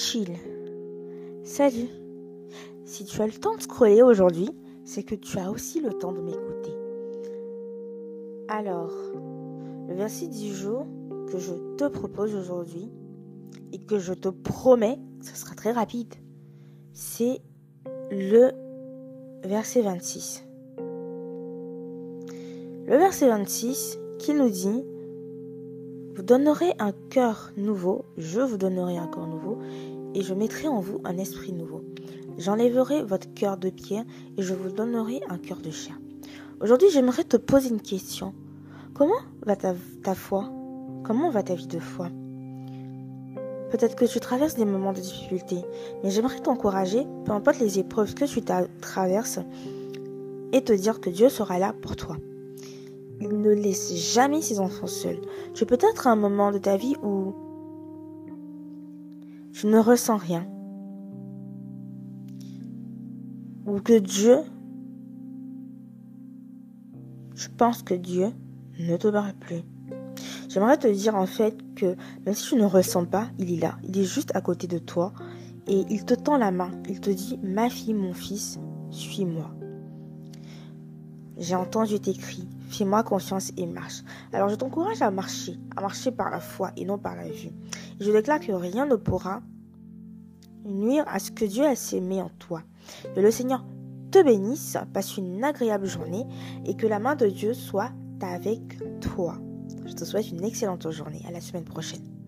chill. Salut. Si tu as le temps de scroller aujourd'hui, c'est que tu as aussi le temps de m'écouter. Alors, le verset du jour que je te propose aujourd'hui et que je te promets, ce sera très rapide, c'est le verset 26. Le verset 26 qui nous dit vous donnerez un cœur nouveau, je vous donnerai un cœur nouveau, et je mettrai en vous un esprit nouveau. J'enlèverai votre cœur de pierre et je vous donnerai un cœur de chair. Aujourd'hui, j'aimerais te poser une question. Comment va ta, ta foi? Comment va ta vie de foi? Peut-être que tu traverses des moments de difficulté, mais j'aimerais t'encourager, peu importe les épreuves que tu traverses, et te dire que Dieu sera là pour toi. Il ne laisse jamais ses enfants seuls. Tu peux être un moment de ta vie où tu ne ressens rien. Ou que Dieu, je pense que Dieu ne te parle plus. J'aimerais te dire en fait que même si tu ne ressens pas, il est là. Il est juste à côté de toi et il te tend la main. Il te dit, ma fille, mon fils, suis-moi. J'ai entendu tes cris. Fais-moi confiance et marche. Alors je t'encourage à marcher, à marcher par la foi et non par la vue. je déclare que rien ne pourra nuire à ce que Dieu a sémé en toi. Que le Seigneur te bénisse, passe une agréable journée et que la main de Dieu soit avec toi. Je te souhaite une excellente journée. À la semaine prochaine.